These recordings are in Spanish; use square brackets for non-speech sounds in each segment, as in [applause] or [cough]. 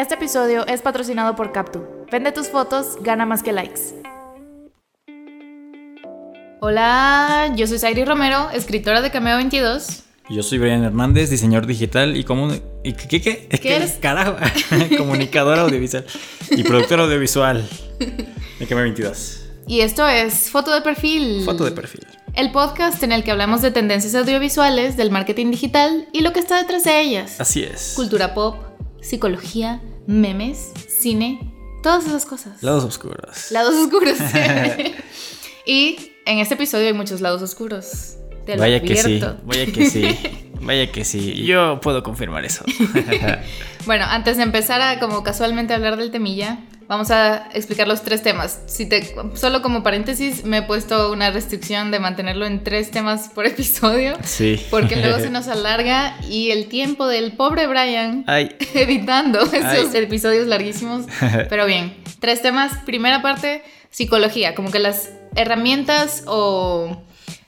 Este episodio es patrocinado por Captu. Vende tus fotos, gana más que likes. Hola, yo soy Sairi Romero, escritora de Cameo 22. Yo soy Brian Hernández, diseñador digital y como ¿y qué qué? ¿Qué eres? Carajo, [laughs] [laughs] comunicadora audiovisual y productora audiovisual de Cameo 22. Y esto es Foto de Perfil. Foto de perfil. El podcast en el que hablamos de tendencias audiovisuales, del marketing digital y lo que está detrás de ellas. Así es. Cultura pop, psicología, memes, cine, todas esas cosas. Lados oscuros. Lados oscuros. [laughs] y en este episodio hay muchos lados oscuros. Te lo Vaya que sí, vaya que sí, [laughs] vaya que sí. Yo puedo confirmar eso. [laughs] Bueno, antes de empezar a como casualmente hablar del temilla, vamos a explicar los tres temas. Si te, solo como paréntesis, me he puesto una restricción de mantenerlo en tres temas por [laughs] episodio, Sí. porque luego se [laughs] nos alarga y el tiempo del pobre Brian Ay, [laughs] editando esos Ay. episodios larguísimos. Pero bien, tres temas. Primera parte, psicología, como que las herramientas o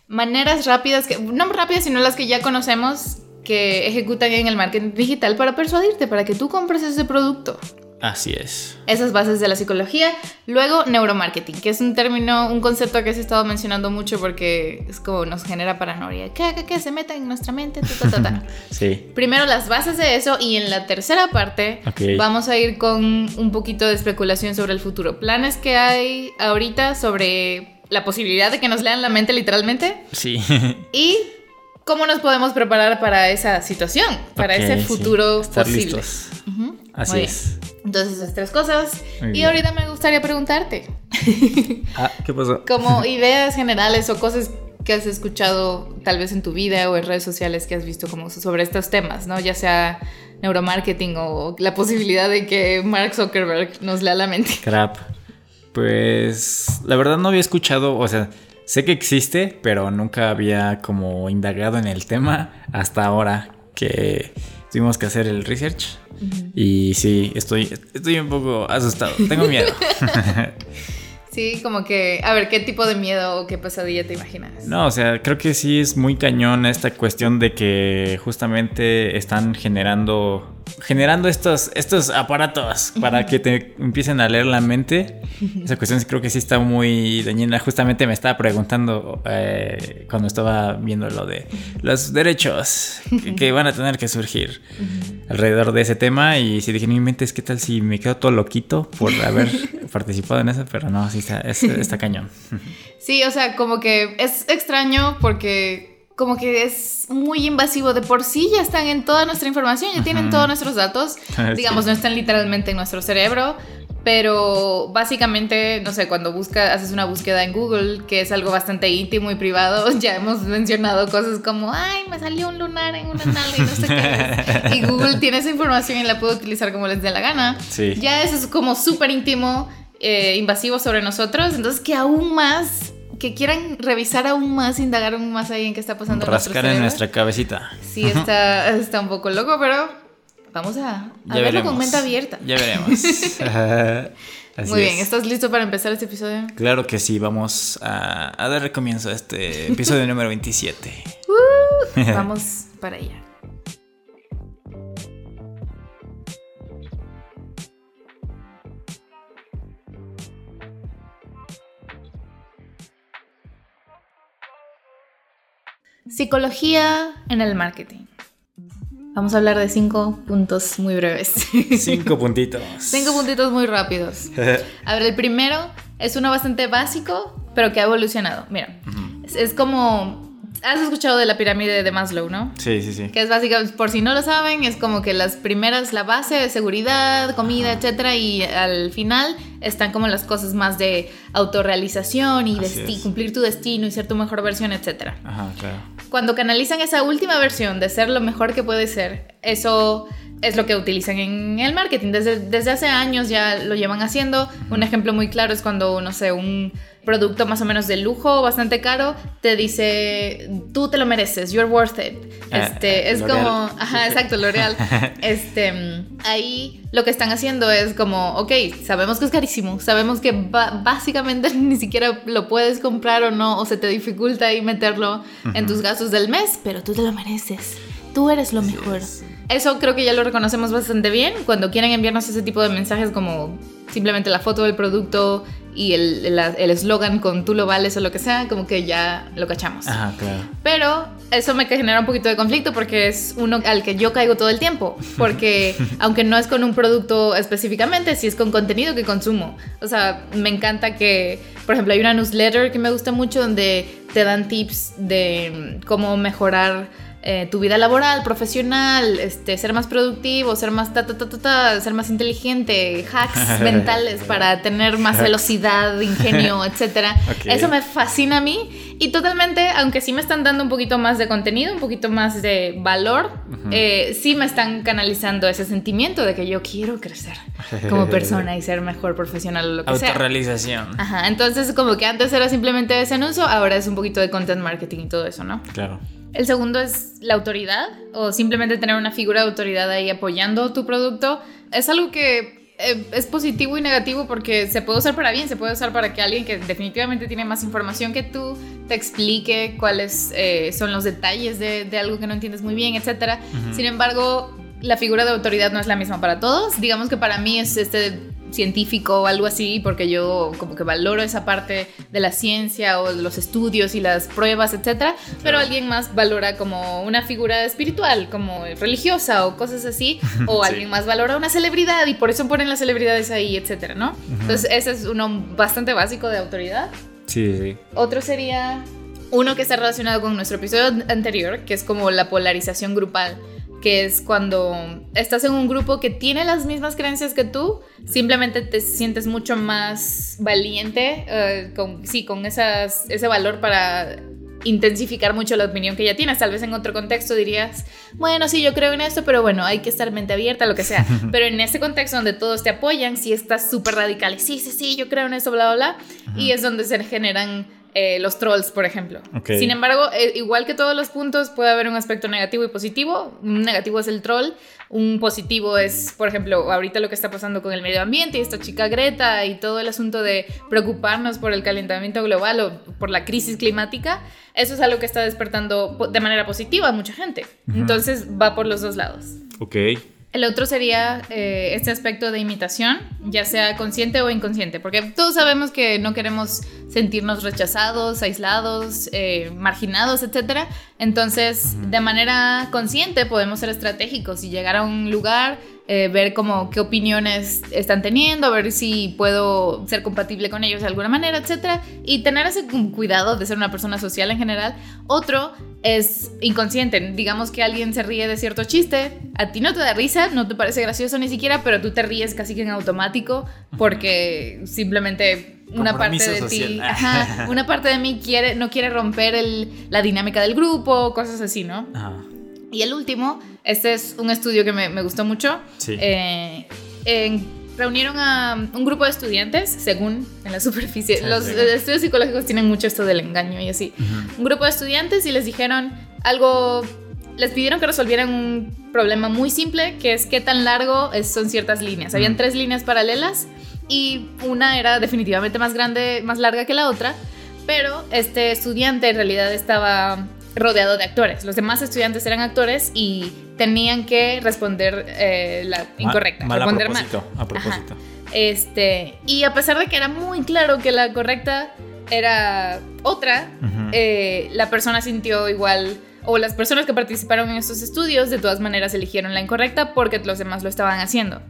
maneras rápidas, que, no rápidas, sino las que ya conocemos que ejecutan en el marketing digital para persuadirte, para que tú compres ese producto. Así es. Esas bases de la psicología. Luego, neuromarketing, que es un término, un concepto que se ha estado mencionando mucho porque es como nos genera paranoia. ¿Qué, qué, qué? Se meta en nuestra mente. Ta, ta, ta. [laughs] Sí. Primero las bases de eso y en la tercera parte vamos a ir con un poquito de especulación sobre el futuro. Planes que hay ahorita sobre la posibilidad de que nos lean la mente literalmente Sí. [laughs] y cómo nos podemos preparar para esa situación, para ese sí. futuro Estar posible. listos. Así muy bien. Es. Entonces esas tres cosas. Muy y bien. ahorita me gustaría preguntarte, [laughs] Ah, ¿qué pasó? como [laughs] ideas generales o cosas que has escuchado tal vez en tu vida o en redes sociales que has visto como sobre estos temas, ¿no? Ya sea neuromarketing o la posibilidad de que Mark Zuckerberg nos lea la mente. Crap. Pues la verdad no había escuchado, o sea, sé que existe, pero nunca había como indagado en el tema hasta ahora que tuvimos que hacer el research. Y sí, estoy, estoy un poco asustado, tengo miedo. [laughs] [laughs] Sí, como que, a ver, ¿qué tipo de miedo o qué pesadilla te imaginas? No, o sea, creo que sí es muy cañón esta cuestión de que justamente están generando generando estos estos aparatos para que te empiecen a leer la mente. Esa cuestión creo que sí está muy dañina. Justamente me estaba preguntando eh, cuando estaba viendo lo de los derechos que, que van a tener que surgir alrededor de ese tema y si dije, no inventes, ¿qué tal si me quedo todo loquito por haber [laughs] participado en eso? Pero no, sí está, es- está cañón. Sí, o sea, como que es extraño porque como que es muy invasivo. De por sí ya están en toda nuestra información, ya tienen todos nuestros datos. [laughs] Sí. Digamos, no están literalmente en nuestro cerebro. Pero básicamente, no sé, cuando busca, haces una búsqueda en Google, que es algo bastante íntimo y privado, [laughs] ya hemos mencionado cosas como, ay, me salió un lunar en una nalga y no sé qué es. Y [laughs] Google tiene esa información y la puede utilizar como les dé la gana. Sí. Ya eso es como súper íntimo, eh, invasivo sobre nosotros. Entonces, que aún más, que quieran revisar aún más, indagar aún más ahí en qué está pasando Rascar en nuestra cabecita. Sí, está, [laughs] está un poco loco, pero vamos a, a verlo con mente abierta. Ya veremos. [laughs] [laughs] Así Muy bien, es. ¿estás listo para empezar este episodio? Claro que sí, vamos a, a dar comienzo a este episodio número 27. Vamos para allá. Psicología en el marketing. Vamos a hablar de cinco puntos muy breves. [laughs] Cinco puntitos. Cinco puntitos muy rápidos. [laughs] A ver, el primero es uno bastante básico, pero que ha evolucionado. Mira, es, es como... Has escuchado de la pirámide de Maslow, ¿no? Sí, sí, sí. Que es básicamente, por si no lo saben, es como que las primeras, la base de seguridad, comida, etcétera, y al final están como las cosas más de autorrealización y cumplir tu destino y ser tu mejor versión, etcétera Ajá, claro. Cuando canalizan esa última versión de ser lo mejor que puede ser, eso es lo que utilizan en el marketing. Desde, desde hace años ya lo llevan haciendo. Un ejemplo muy claro es cuando, no sé, un producto más o menos de lujo, bastante caro, te dice, tú te lo mereces, you're worth it. Ah, Este, es L'Oreal. como, ajá, [laughs] exacto, L'Oreal. Este, ahí lo que están haciendo es como, ok, sabemos que es carísimo, sabemos que básicamente [laughs] ni siquiera lo puedes comprar o no, o se te dificulta ahí meterlo en tus gastos del mes, pero tú te lo mereces. Tú eres lo Así mejor. es. Eso creo que ya lo reconocemos bastante bien. Cuando quieren enviarnos ese tipo de mensajes como simplemente la foto del producto y el eslogan con tú lo vales o lo que sea, como que ya lo cachamos. Ajá, claro. Pero eso me genera un poquito de conflicto porque es uno al que yo caigo todo el tiempo. Porque [laughs] aunque no es con un producto específicamente, sí es con contenido que consumo. O sea, me encanta que, por ejemplo, hay una newsletter que me gusta mucho donde te dan tips de cómo mejorar eh, tu vida laboral, profesional, este, ser más productivo, ser más ta, ta, ta, ta, ser más inteligente, hacks [laughs] mentales para tener más velocidad, ingenio, [laughs] etc. Eso me fascina a mí y totalmente, aunque sí me están dando un poquito más de contenido, un poquito más de valor, eh, sí me están canalizando ese sentimiento de que yo quiero crecer como persona y ser mejor profesional o lo que sea. Autorrealización. Ajá, entonces como que antes era simplemente ese anuncio, ahora es un poquito de content marketing y todo eso, ¿no? Claro. El segundo es la autoridad o simplemente tener una figura de autoridad ahí apoyando tu producto. Es algo que eh, es positivo y negativo porque se puede usar para bien, se puede usar para que alguien que definitivamente tiene más información que tú te explique cuáles eh, son los detalles de, algo que no entiendes muy bien, etc. Sin embargo, la figura de autoridad no es la misma para todos. Digamos que para mí es este científico o algo así, porque yo como que valoro esa parte de la ciencia o los estudios y las pruebas, etcétera, pero alguien más valora como una figura espiritual, como religiosa o cosas así, [laughs] o alguien más valora una celebridad y por eso ponen las celebridades ahí, etcétera, ¿no? Entonces, ese es uno bastante básico de autoridad. Sí, sí. Otro sería uno que está relacionado con nuestro episodio anterior, que es como la polarización grupal que es cuando estás en un grupo que tiene las mismas creencias que tú, simplemente te sientes mucho más valiente, eh, con, sí, con esas, ese valor para intensificar mucho la opinión que ya tienes. Tal vez en otro contexto dirías, bueno, sí, yo creo en esto, pero bueno, hay que estar mente abierta, lo que sea. [laughs] Pero en ese contexto donde todos te apoyan, si estás súper radical, sí, sí, sí, yo creo en eso, bla, bla, bla, y es donde se generan eh, los trolls, por ejemplo. Sin embargo, eh, igual que todos los puntos, puede haber un aspecto negativo y positivo. Un negativo es el troll, un positivo es, por ejemplo, ahorita lo que está pasando con el medio ambiente y esta chica Greta y todo el asunto de preocuparnos por el calentamiento global o por la crisis climática. Eso es algo que está despertando de manera positiva a mucha gente. Entonces va por los dos lados. Ok. El otro sería eh, este aspecto de imitación, ya sea consciente o inconsciente, porque todos sabemos que no queremos sentirnos rechazados, aislados, eh, marginados, etc. Entonces, de manera consciente podemos ser estratégicos y llegar a un lugar eh, ver como qué opiniones están teniendo, ver si puedo ser compatible con ellos de alguna manera, etc. Y tener ese cuidado de ser una persona social en general. Otro es inconsciente. Digamos que alguien se ríe de cierto chiste, a ti no te da risa, no te parece gracioso ni siquiera, pero tú te ríes casi que en automático porque simplemente una parte de ti, [laughs] una parte de mí quiere, no quiere romper la dinámica del grupo, cosas así, ¿no? Y el último, este es un estudio que me, me gustó mucho. Sí. Eh, reunieron a un grupo de estudiantes, según en la [laughs] superficie. Los estudios psicológicos tienen mucho esto del engaño y así. Un grupo de estudiantes y les dijeron algo, les pidieron que resolvieran un problema muy simple, que es qué tan largo son ciertas líneas. Habían tres líneas paralelas y una era definitivamente más grande, más larga que la otra, pero este estudiante en realidad estaba rodeado de actores. Los demás estudiantes eran actores y tenían que responder eh, la incorrecta. responder a propósito, A propósito. Este, y a pesar de que era muy claro que la correcta era otra, eh, la persona sintió igual o las personas que participaron en estos estudios de todas maneras eligieron la incorrecta porque los demás lo estaban haciendo.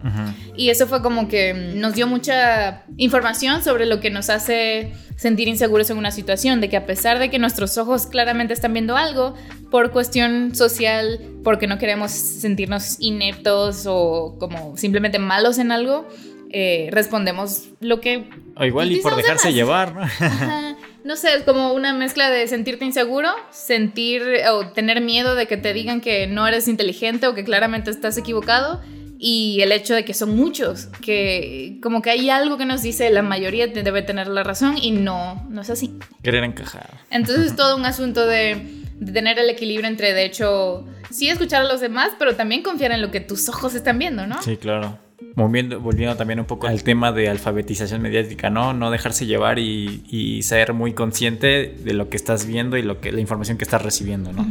Y eso fue como que nos dio mucha información sobre lo que nos hace sentir inseguros en una situación, de que a pesar de que nuestros ojos claramente están viendo algo, por cuestión social, porque no queremos sentirnos ineptos o como simplemente malos en algo, eh, respondemos lo que... O igual y por dejarse llevar, ¿no? [laughs] no sé, es como una mezcla de sentirte inseguro, sentir o tener miedo de que te digan que no eres inteligente o que claramente estás equivocado y el hecho de que son muchos, que como que hay algo que nos dice la mayoría debe tener la razón y no, no es así. Querer encajar. Entonces es [laughs] todo un asunto de, de tener el equilibrio entre, de hecho, sí escuchar a los demás, pero también confiar en lo que tus ojos están viendo, ¿no? Sí, claro volviendo, volviendo también un poco al tema de alfabetización mediática, ¿no? No dejarse llevar y, ser muy consciente de lo que estás viendo y lo que, la información que estás recibiendo, ¿no?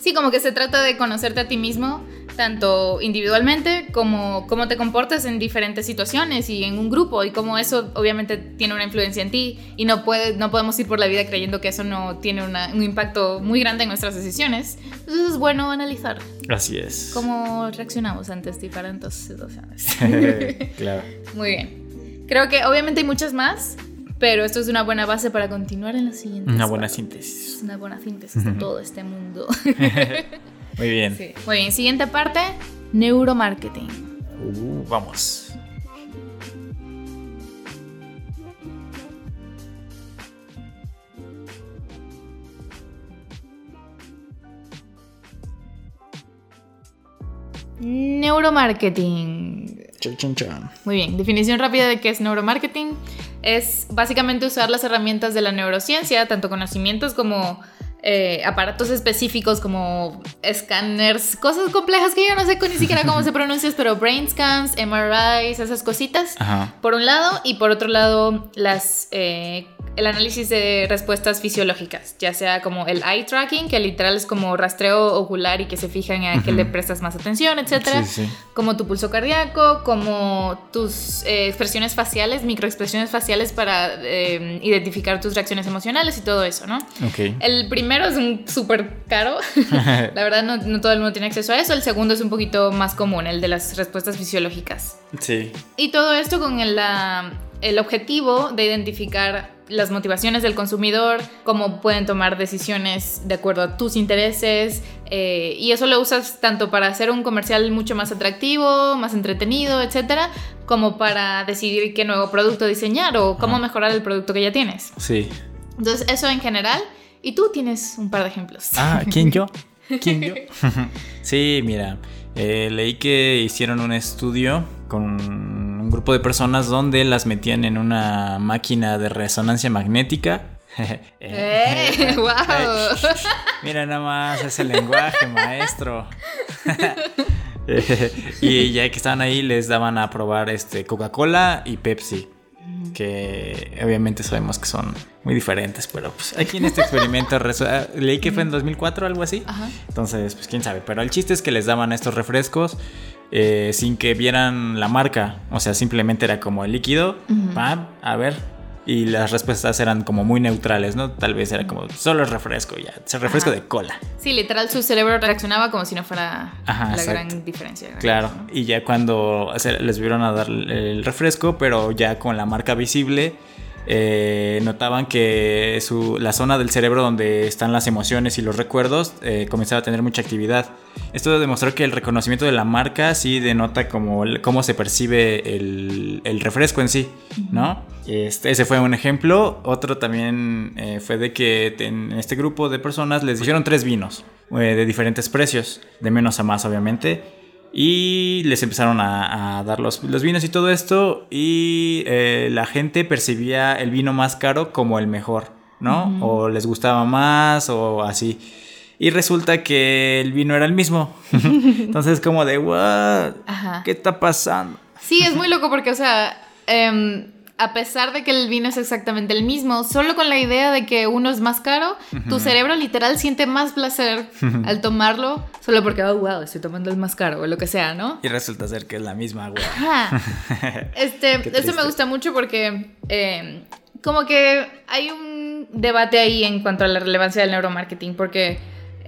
Sí, como que se trata de conocerte a ti mismo tanto individualmente como cómo te comportas en diferentes situaciones y en un grupo y cómo eso obviamente tiene una influencia en ti y no, puede, no podemos ir por la vida creyendo que eso no tiene un impacto muy grande en nuestras decisiones. Entonces es bueno analizar. Así es. ¿Cómo reaccionamos ante diferentes situaciones? [laughs] claro. Muy bien. Creo que obviamente hay muchas más, pero esto es una buena base para continuar en la siguiente. Una buena síntesis. Una buena síntesis de todo este mundo. [laughs] Muy bien. Muy bien, siguiente parte, neuromarketing. Uh, vamos. Neuromarketing. Muy bien, definición rápida de qué es neuromarketing. Es básicamente usar las herramientas de la neurociencia, tanto conocimientos como eh, aparatos específicos como escáneres, cosas complejas que yo no sé ni siquiera cómo se [laughs] pronuncian, pero brain scans, MRIs, esas cositas, por un lado, y por otro lado, las eh, el análisis de respuestas fisiológicas, ya sea como el eye tracking, que literal es como rastreo ocular y que se fijan a qué le prestas más atención, etcétera, como tu pulso cardíaco, como tus eh, expresiones faciales, microexpresiones faciales para eh, identificar tus reacciones emocionales y todo eso, ¿no? El primero es un súper caro, la verdad no, no, todo el mundo tiene acceso a eso, el segundo es un poquito más común, el de las respuestas fisiológicas. Sí. Y todo esto con el, el objetivo de identificar las motivaciones del consumidor, cómo pueden tomar decisiones de acuerdo a tus intereses, eh, y eso lo usas tanto para hacer un comercial mucho más atractivo, más entretenido, etcétera, como para decidir qué nuevo producto diseñar o cómo mejorar el producto que ya tienes. Sí. Entonces, eso en general. Y tú tienes un par de ejemplos. Ah, ¿quién yo? [laughs] ¿Quién yo? [laughs] sí, mira, eh, leí que hicieron un estudio con un grupo de personas donde las metían en una máquina de resonancia magnética. [laughs] ¡Eh! ¡Wow! mira nada más ese lenguaje, maestro. y ya que estaban ahí les daban a probar este Coca-Cola y Pepsi que obviamente sabemos que son muy diferentes, pero pues aquí en este experimento [laughs] ah, leí que fue en 2004 algo así. Entonces, pues quién sabe, pero el chiste es que les daban estos refrescos eh, sin que vieran la marca, o sea, simplemente era como el líquido, a ver, y las respuestas eran como muy neutrales, ¿no? Tal vez era como solo refresco, ya, es refresco de cola. Sí, literal su cerebro reaccionaba como si no fuera la gran diferencia. Claro, y ya cuando les vieron a dar el refresco, pero ya con la marca visible, eh, notaban que su, la zona del cerebro donde están las emociones y los recuerdos eh, comenzaba a tener mucha actividad. Esto demostró que el reconocimiento de la marca sí denota como cómo se percibe el, el refresco en sí, ¿no? Este, ese fue un ejemplo. Otro también eh, fue de que en este grupo de personas les dijeron tres vinos de diferentes precios, de menos a más obviamente. Y les empezaron a, dar los, los, vinos y todo esto. Y eh, la gente percibía el vino más caro como el mejor, ¿no? O les gustaba más o así. Y resulta que el vino era el mismo. [laughs] Entonces, como de, ¿what? ¿Qué está pasando? Sí, es muy loco porque, o sea, em, a pesar de que el vino es exactamente el mismo, solo con la idea de que uno es más caro, tu cerebro literal siente más placer al tomarlo, solo porque, oh, wow, estoy tomando el más caro o lo que sea, ¿no? Y resulta ser que es la misma agua. [laughs] Este, eso me gusta mucho porque eh, como que hay un debate ahí en cuanto a la relevancia del neuromarketing, porque...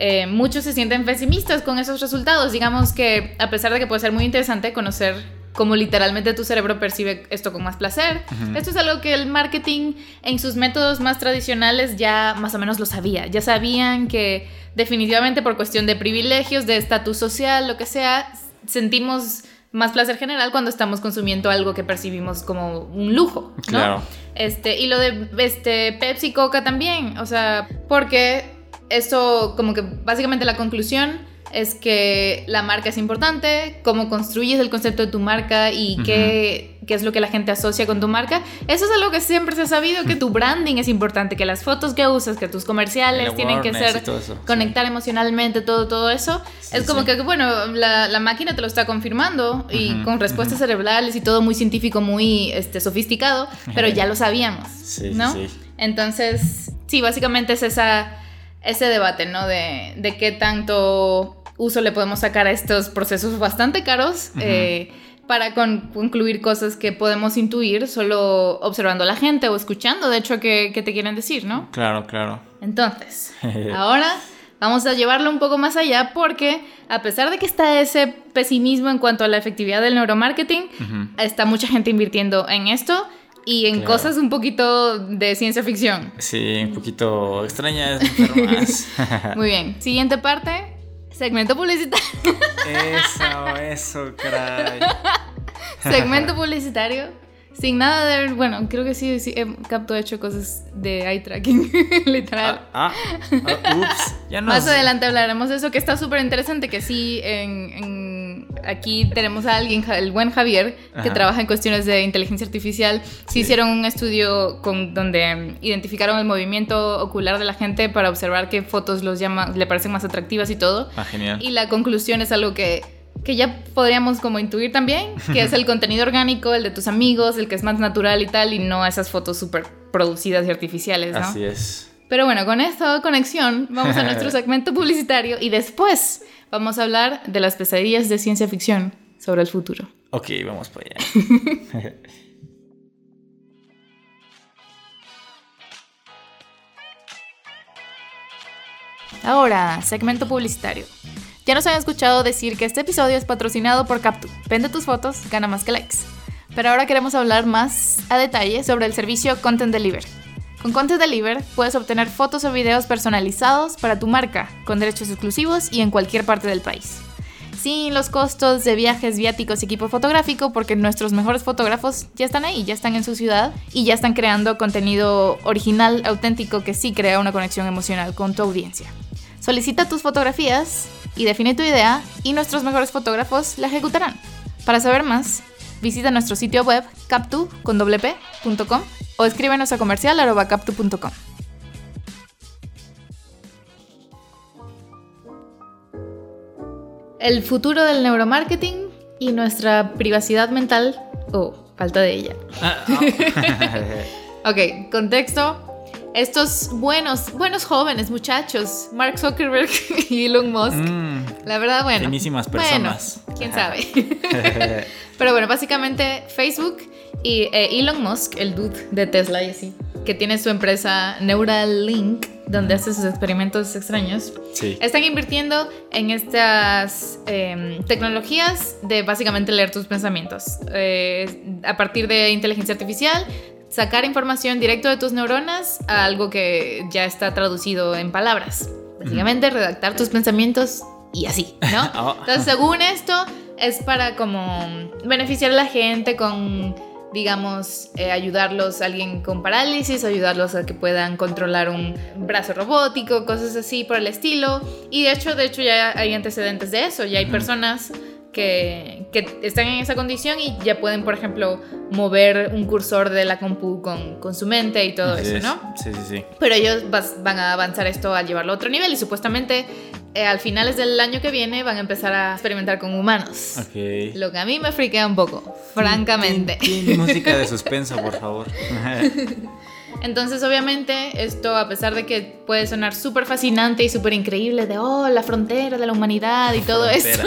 Eh, muchos se sienten pesimistas con esos resultados. Digamos que a pesar de que puede ser muy interesante conocer como literalmente tu cerebro percibe esto con más placer. Esto es algo que el marketing en sus métodos más tradicionales ya más o menos lo sabía. Ya sabían que definitivamente por cuestión de privilegios, de estatus social, lo que sea, sentimos más placer general cuando estamos consumiendo algo que percibimos como un lujo, ¿no? Claro. Este, y lo de este Pepsi Coca también, o sea, porque esto como que básicamente la conclusión es que la marca es importante, cómo construyes el concepto de tu marca y qué, qué, es lo que la gente asocia con tu marca. Eso es algo que siempre se ha sabido, que tu branding es importante, que las fotos que usas, que tus comerciales tienen que ser, conectar emocionalmente, todo, todo eso. es como que, bueno, la, la, máquina te lo está confirmando y con respuestas cerebrales y todo muy científico, muy este, sofisticado, pero ya lo sabíamos, ¿no? Entonces, sí, básicamente es esa ese debate, ¿no? De, de qué tanto uso le podemos sacar a estos procesos bastante caros. eh, para con- concluir cosas que podemos intuir solo observando a la gente o escuchando, de hecho, que, que te quieren decir, ¿no? Claro, claro. Entonces, [laughs] ahora vamos a llevarlo un poco más allá porque a pesar de que está ese pesimismo en cuanto a la efectividad del neuromarketing, está mucha gente invirtiendo en esto y en Claro. cosas un poquito de ciencia ficción. Sí, un poquito extrañas, enfermas. [laughs] Muy bien, siguiente parte, segmento publicitario. eso, eso, caray. [laughs] segmento publicitario. Sin nada de... Bueno, creo que sí, sí he capto hecho cosas de eye tracking, [laughs] literal. Ah, ah, ah, ups. Ya nos... Más adelante hablaremos de eso, que está súper interesante, que sí, en, en- aquí tenemos a alguien, el buen Javier, que Ajá. trabaja en cuestiones de inteligencia artificial. Sí, Sí. hicieron un estudio con, donde identificaron el movimiento ocular de la gente para observar qué fotos los llama, le parecen más atractivas y todo. Ah, genial. Y la conclusión es algo que, que ya podríamos como intuir también, que es el [laughs] contenido orgánico, el de tus amigos, el que es más natural y tal, y no esas fotos súper producidas y artificiales, ¿no? Así es. Pero bueno, con esta conexión vamos a nuestro [laughs] segmento publicitario y después vamos a hablar de las pesadillas de ciencia ficción sobre el futuro. Ok, vamos para allá. [laughs] Ahora, segmento publicitario. Ya nos han escuchado decir que este episodio es patrocinado por Captu. Vende tus fotos, gana más que likes. Pero ahora queremos hablar más a detalle sobre el servicio Content Deliver. Con Content Deliver puedes obtener fotos o videos personalizados para tu marca, con derechos exclusivos y en cualquier parte del país. Sin los costos de viajes, viáticos y equipo fotográfico, porque nuestros mejores fotógrafos ya están ahí, ya están en su ciudad y ya están creando contenido original, auténtico, que sí crea una conexión emocional con tu audiencia. Solicita tus fotografías y define tu idea y nuestros mejores fotógrafos la ejecutarán. Para saber más, visita nuestro sitio web captu.com o escríbenos a comercial arroba captu.com. El futuro del neuromarketing y nuestra privacidad mental o falta de ella. Ah, ah. [laughs] Ok, contexto. Estos buenos, buenos jóvenes muchachos, Mark Zuckerberg [laughs] y Elon Musk, Mm, la verdad, bueno. Finísimas bueno, personas. quién sabe. [laughs] [laughs] Pero bueno, básicamente Facebook y eh, Elon Musk, el dude de Tesla y así, que tiene su empresa Neuralink, donde hace sus experimentos extraños, sí. están invirtiendo en estas em, tecnologías de básicamente leer tus pensamientos. Eh, a partir de inteligencia artificial, sacar información directo de tus neuronas a algo que ya está traducido en palabras. Básicamente, redactar tus pensamientos y así, ¿no? [laughs] Oh. Entonces, según esto, es para como beneficiar a la gente con, digamos, eh, ayudarlos a alguien con parálisis, ayudarlos a que puedan controlar un brazo robótico, cosas así por el estilo. Y de hecho, de hecho ya hay antecedentes de eso, ya hay personas que, que están en esa condición y ya pueden, por ejemplo, mover un cursor de la compu con, con su mente y todo Así eso, es. ¿no? Sí, sí, sí. Pero ellos vas- van a avanzar esto al llevarlo a otro nivel y supuestamente eh, al finales del año que viene van a empezar a experimentar con humanos. Ok. Lo que a mí me friquea un poco, francamente. Tin, música de suspenso, por favor. [laughs] Entonces, obviamente, esto, a pesar de que puede sonar súper fascinante y súper increíble, de oh, la frontera de la humanidad y todo eso,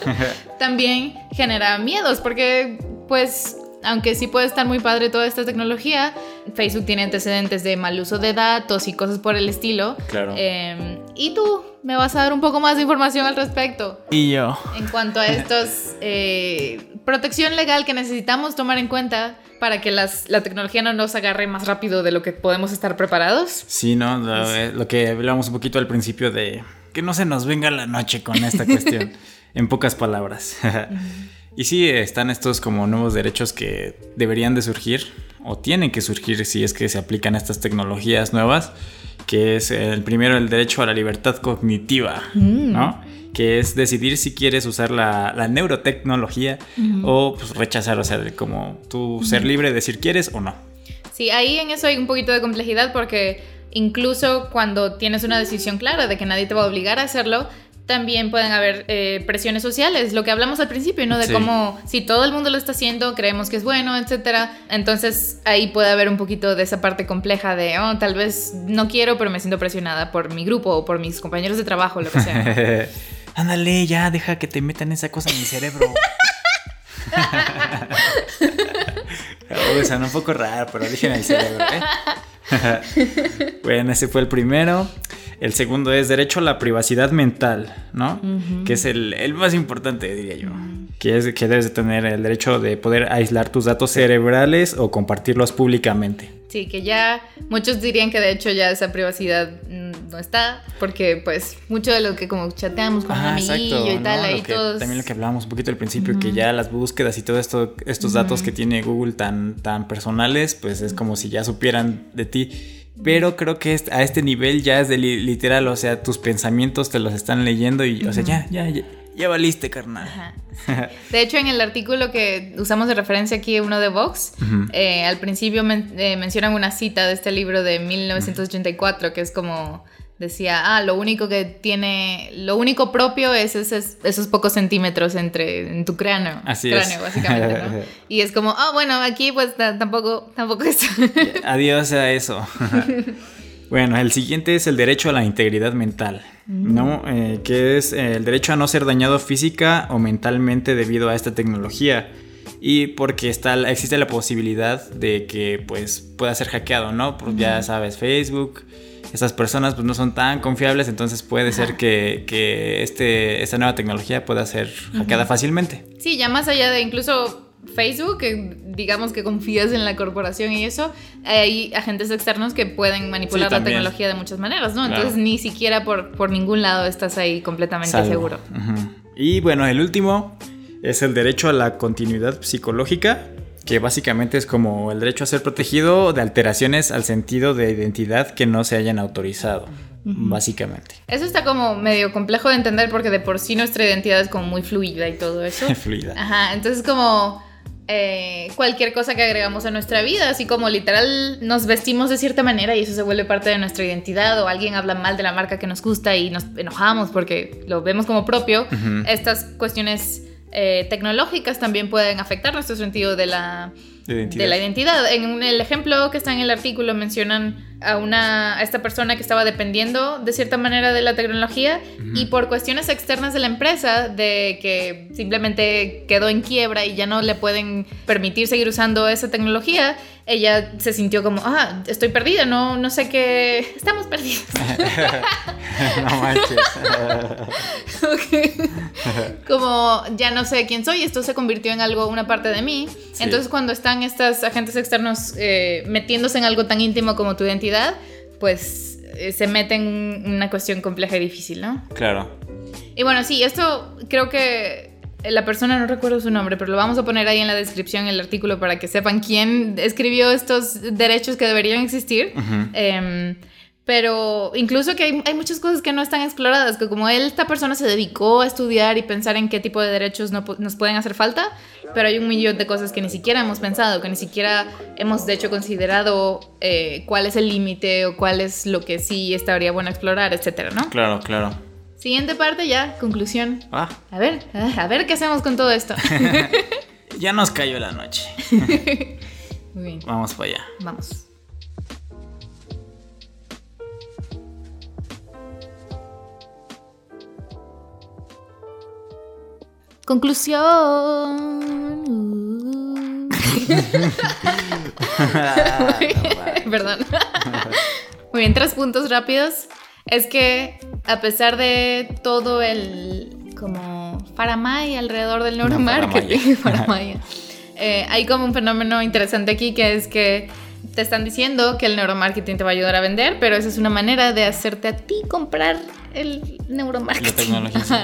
[laughs] también genera miedos, porque, pues, aunque sí puede estar muy padre toda esta tecnología, Facebook tiene antecedentes de mal uso de datos y cosas por el estilo. Claro. Eh, y tú me vas a dar un poco más de información al respecto y yo. en cuanto a estos eh, protección legal que necesitamos tomar en cuenta para que las, la tecnología no nos agarre más rápido de lo que podemos estar preparados. Sí, ¿no? Lo, eh, lo que hablábamos un poquito al principio de que no se nos venga la noche con esta [laughs] cuestión, en pocas palabras. [laughs] y sí, están estos como nuevos derechos que deberían de surgir o tienen que surgir si es que se aplican estas tecnologías nuevas, que es el primero el derecho a la libertad cognitiva, ¿no? Que es decidir si quieres usar la, la neurotecnología o pues, rechazar, o sea, como tú ser libre de decir quieres o no. Sí, ahí en eso hay un poquito de complejidad porque incluso cuando tienes una decisión clara de que nadie te va a obligar a hacerlo, también pueden haber eh, presiones sociales, lo que hablamos al principio, ¿no? De Sí. cómo si todo el mundo lo está haciendo, creemos que es bueno, etcétera. Entonces ahí puede haber un poquito de esa parte compleja de, oh, tal vez no quiero, pero me siento presionada por mi grupo o por mis compañeros de trabajo, lo que sea. [laughs] ándale, ya, deja que te metan esa cosa en mi cerebro. [laughs] o sea, un poco raro, pero dije en el cerebro, ¿eh? [laughs] bueno, ese fue el primero. El segundo es derecho a la privacidad mental, ¿no? Que es el, el, más importante, diría yo. Que es que debes de tener el derecho de poder aislar tus datos cerebrales o compartirlos públicamente. Sí, que ya muchos dirían que de hecho ya esa privacidad no está, porque pues mucho de lo que como chateamos con un amiguillo y tal, ahí todos... También lo que hablábamos un poquito al principio, que ya las búsquedas y todo esto, estos datos que tiene Google tan, tan personales, pues es como si ya supieran de ti. Pero creo que a este nivel ya es de literal, o sea, tus pensamientos te los están leyendo y, o sea, ya, ya, ya, ya valiste, carnal. [laughs] De hecho, en el artículo que usamos de referencia aquí, uno de Vox, eh, al principio eh, mencionan una cita de este libro de 1984, que es como decía, ah, lo único que tiene, lo único propio es, esos pocos centímetros entre en tu cráneo. Así cráneo, básicamente, ¿no? [laughs] Y es como, ah, bueno, aquí pues tampoco, tampoco es. [laughs] Adiós a eso. [laughs] bueno, el siguiente es el derecho a la integridad mental, ¿no? Mm. Eh, que es el derecho a no ser dañado física o mentalmente debido a esta tecnología y porque está, existe la posibilidad de que pues pueda ser hackeado, ¿no? Pues ya sabes, Facebook, esas personas pues no son tan confiables, entonces puede ser que, que, este, esta nueva tecnología pueda ser hackeada fácilmente. Sí, ya más allá de incluso Facebook, que digamos que confías en la corporación y eso, hay agentes externos que pueden manipular la tecnología de muchas maneras, ¿no? Entonces ni siquiera por, por ningún lado estás ahí completamente seguro. Y bueno, el último es el derecho a la continuidad psicológica que básicamente es como el derecho a ser protegido de alteraciones al sentido de identidad que no se hayan autorizado, básicamente. Eso está como medio complejo de entender porque de por sí nuestra identidad es como muy fluida y todo eso. [laughs] fluida. Ajá, entonces como eh, cualquier cosa que agregamos a nuestra vida, así como literal nos vestimos de cierta manera y eso se vuelve parte de nuestra identidad o alguien habla mal de la marca que nos gusta y nos enojamos porque lo vemos como propio, estas cuestiones eh, tecnológicas también pueden afectar nuestro sentido de la, de la identidad. En el ejemplo que está en el artículo mencionan a una a esta persona que estaba dependiendo de cierta manera de la tecnología y por cuestiones externas de la empresa de que simplemente quedó en quiebra y ya no le pueden permitir seguir usando esa tecnología ella se sintió como ah estoy perdida no no sé qué estamos perdidos [laughs] no manches. [laughs] Como ya no sé quién soy esto se convirtió en algo una parte de mí entonces cuando están estos agentes externos eh, metiéndose en algo tan íntimo como tu identidad pues eh, se mete en una cuestión compleja y difícil, ¿no? Claro. Y bueno, sí, esto creo que la persona no recuerdo su nombre, pero lo vamos a poner ahí en la descripción el artículo para que sepan quién escribió estos derechos que deberían existir. Pero incluso que hay, muchas cosas que no están exploradas, que como él, esta persona se dedicó a estudiar y pensar en qué tipo de derechos no, nos pueden hacer falta, pero hay un millón de cosas que ni siquiera hemos pensado, que ni siquiera hemos de hecho considerado eh, cuál es el límite o cuál es lo que sí estaría bueno explorar, etcétera, ¿no? Claro, claro. Siguiente parte ya, conclusión. Ah. A ver, a ver qué hacemos con todo esto. [laughs] [laughs] ya nos cayó la noche. [laughs] Muy bien. Vamos para allá. Vamos. Conclusión. Perdón. Muy bien, tres puntos rápidos. Es que a pesar de todo el como faramaya alrededor del neuromarketing, [laughs] eh, hay como un fenómeno interesante aquí que es que te están diciendo que el neuromarketing te va a ayudar a vender, pero esa es una manera de hacerte a ti comprar el neuromarketing.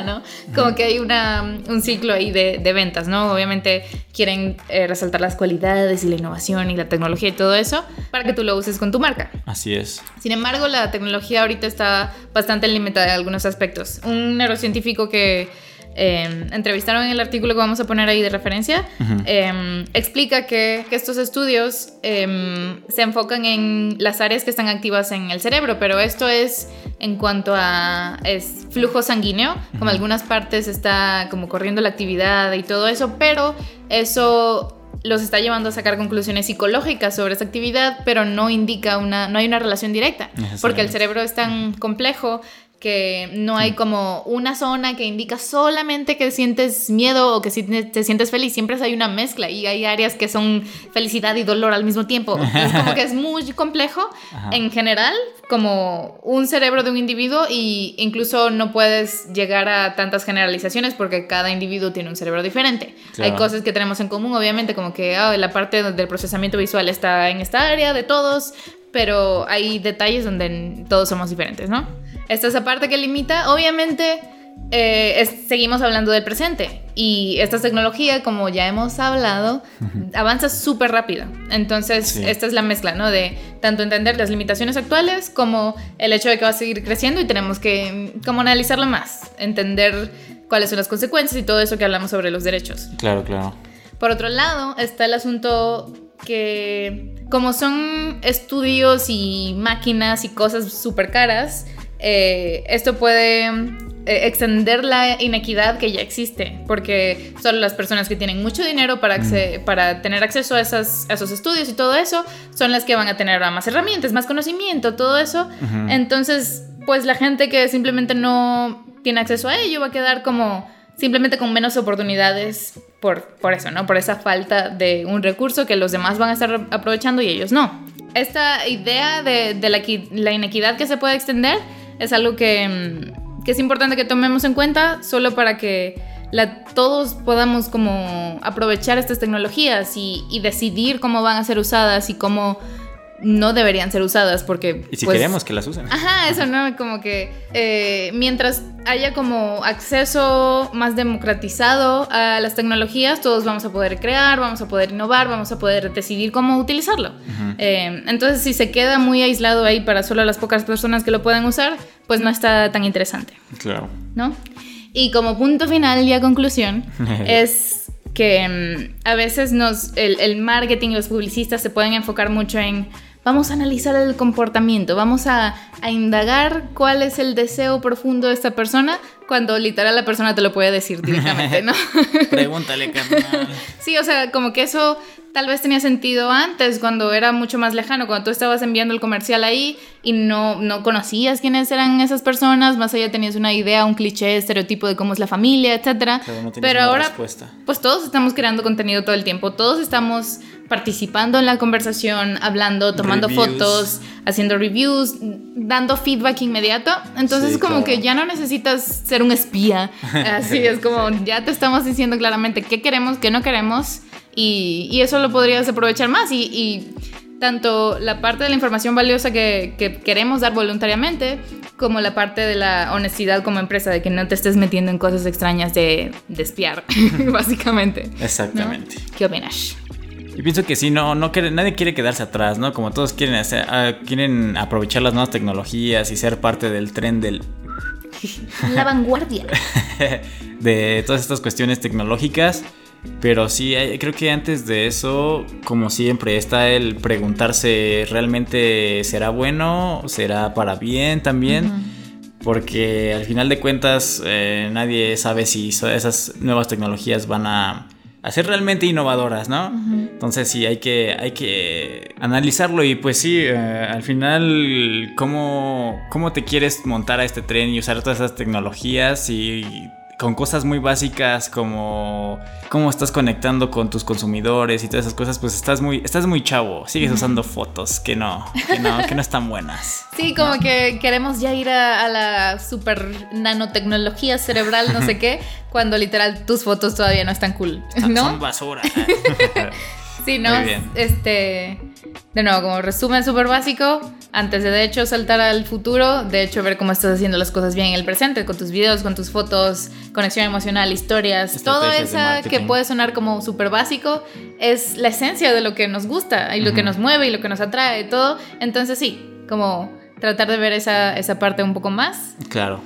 ¿no? Como que hay una, un ciclo ahí de, de ventas, ¿no? Obviamente quieren eh, resaltar las cualidades y la innovación y la tecnología y todo eso para que tú lo uses con tu marca. Así es. Sin embargo, la tecnología ahorita está bastante limitada en algunos aspectos. Un neurocientífico que Em, entrevistaron en el artículo que vamos a poner ahí de referencia, em, explica que, que, estos estudios em, se enfocan en las áreas que están activas en el cerebro, pero esto es en cuanto a es flujo sanguíneo, como algunas partes está como corriendo la actividad y todo eso, pero eso los está llevando a sacar conclusiones psicológicas sobre esa actividad, pero no indica una, no hay una relación directa, porque el cerebro es tan complejo que no hay como una zona que indica solamente que sientes miedo o que si te sientes feliz, siempre hay una mezcla y hay áreas que son felicidad y dolor al mismo tiempo. Es como que es muy complejo [laughs] en general, como un cerebro de un individuo y incluso no puedes llegar a tantas generalizaciones porque cada individuo tiene un cerebro diferente. Hay cosas que tenemos en común, obviamente, como que ah, la parte del procesamiento visual está en esta área de todos, pero hay detalles donde todos somos diferentes, ¿no? Esta es la parte que limita, obviamente, eh, seguimos hablando del presente y esta tecnología, como ya hemos hablado, avanza súper rápido. Entonces, esta es la mezcla, ¿no? De tanto entender las limitaciones actuales como el hecho de que va a seguir creciendo y tenemos que como analizarlo más, entender cuáles son las consecuencias y todo eso que hablamos sobre los derechos. Claro, claro. Por otro lado, está el asunto que como son estudios y máquinas y cosas súper caras, eh, esto puede eh, extender la inequidad que ya existe, porque solo las personas que tienen mucho dinero para, mm. para tener acceso a, esas, esos estudios y todo eso son las que van a tener más herramientas, más conocimiento, todo eso. Entonces, pues la gente que simplemente no tiene acceso a ello va a quedar como simplemente con menos oportunidades por, por eso, ¿no? Por esa falta de un recurso que los demás van a estar aprovechando y ellos no. Esta idea de, la, la inequidad que se puede extender es algo que, mm, que es importante que tomemos en cuenta solo para que todos podamos como aprovechar estas tecnologías y, decidir cómo van a ser usadas y cómo no deberían ser usadas porque... Y si pues, queremos que las usen. Ajá, eso, ¿no? Como que eh, mientras haya como acceso más democratizado a las tecnologías, todos vamos a poder crear, vamos a poder innovar, vamos a poder decidir cómo utilizarlo. Eh, entonces, si se queda muy aislado ahí para solo las pocas personas que lo pueden usar, pues no está tan interesante. Claro. ¿No? Y como punto final y a conclusión, [laughs] es que mm, a veces nos, el, el marketing y los publicistas se pueden enfocar mucho en vamos a analizar el comportamiento, vamos a, indagar cuál es el deseo profundo de esta persona, cuando literal la persona te lo puede decir directamente, ¿no? [laughs] Pregúntale, carnal. [laughs] Sí, o sea, como que eso tal vez tenía sentido antes, cuando era mucho más lejano, cuando tú estabas enviando el comercial ahí y no, no conocías quiénes eran esas personas, más allá tenías una idea, un cliché, estereotipo de cómo es la familia, etc. Pero, ahora, pues todos estamos creando contenido todo el tiempo, todos estamos participando en la conversación, hablando, tomando fotos, haciendo reviews, dando feedback inmediato. Entonces, como que ya no necesitas ser un espía. [laughs] Así es como ya te estamos diciendo claramente qué queremos, qué no queremos. Y, eso lo podrías aprovechar más. Y, tanto la parte de la información valiosa que, queremos dar voluntariamente, como la parte de la honestidad como empresa, de que no te estés metiendo en cosas extrañas de, espiar, [laughs] básicamente. Exactamente. ¿Qué opinas? Y pienso que sí, no, no quiere, nadie quiere quedarse atrás, ¿no? Como todos quieren, hacer, ah, quieren aprovechar las nuevas tecnologías y ser parte del tren del... [laughs] La vanguardia. [laughs] de todas estas cuestiones tecnológicas. Pero sí, eh, creo que antes de eso, como siempre, está el preguntarse, ¿realmente será bueno? ¿Será para bien también? Porque al final de cuentas eh, nadie sabe si esas nuevas tecnologías van a a ser realmente innovadoras, ¿no? Entonces sí, hay que, hay que analizarlo y pues sí, eh, al final, ¿cómo, ¿cómo te quieres montar a este tren y usar todas esas tecnologías y con cosas muy básicas como cómo estás conectando con tus consumidores y todas esas cosas, pues estás muy, estás muy chavo, sigues usando fotos que no, que no, que no están buenas. Sí, como que queremos ya ir a, la super nanotecnología cerebral, no sé [laughs] qué, cuando literal tus fotos todavía no están cool, ¿no? Son basura. [laughs] [laughs] sí, ¿no? Este de nuevo, como resumen súper básico, antes de de hecho saltar al futuro, de hecho ver cómo estás haciendo las cosas bien en el presente, con tus videos, con tus fotos, conexión emocional, historias, todo eso que puede sonar como súper básico, es la esencia de lo que nos gusta y lo que nos mueve y lo que nos atrae, todo. Entonces sí, como tratar de ver esa, esa parte un poco más. Claro.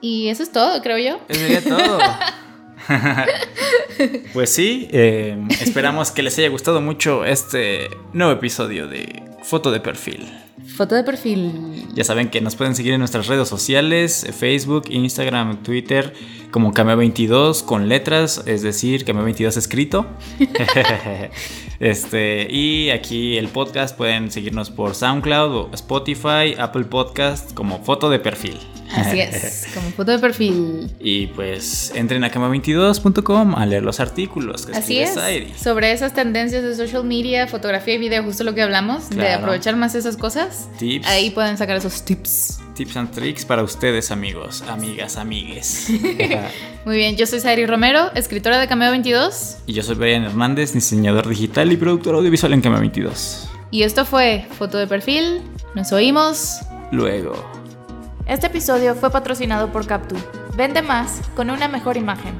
Y eso es todo, creo yo. Eso sería todo. [laughs] [laughs] pues sí, eh, esperamos que les haya gustado mucho este nuevo episodio de Foto de Perfil. Foto de perfil. Ya saben que nos pueden seguir en nuestras redes sociales, Facebook, Instagram, Twitter, como Cameo22 con letras, es decir, Cameo22 escrito. [laughs] [laughs] este, y aquí el podcast pueden seguirnos por SoundCloud o Spotify, Apple Podcast como Foto de Perfil. Así es, [laughs] como foto de perfil. Y pues entren a cama22.com a leer los artículos que Así es. Zairi. Sobre esas tendencias de social media, fotografía y video, justo lo que hablamos, de aprovechar más esas cosas. Tips. Ahí pueden sacar esos tips. Tips and tricks para ustedes, amigos, amigas, amigues. [laughs] Muy bien, yo soy Sairi Romero, escritora de Cameo 22. y yo soy Brian Hernández, diseñador digital y productor audiovisual en Cama 22. Y esto fue Foto de Perfil. Nos oímos. Luego. Este episodio fue patrocinado por Captu. Vende más con una mejor imagen.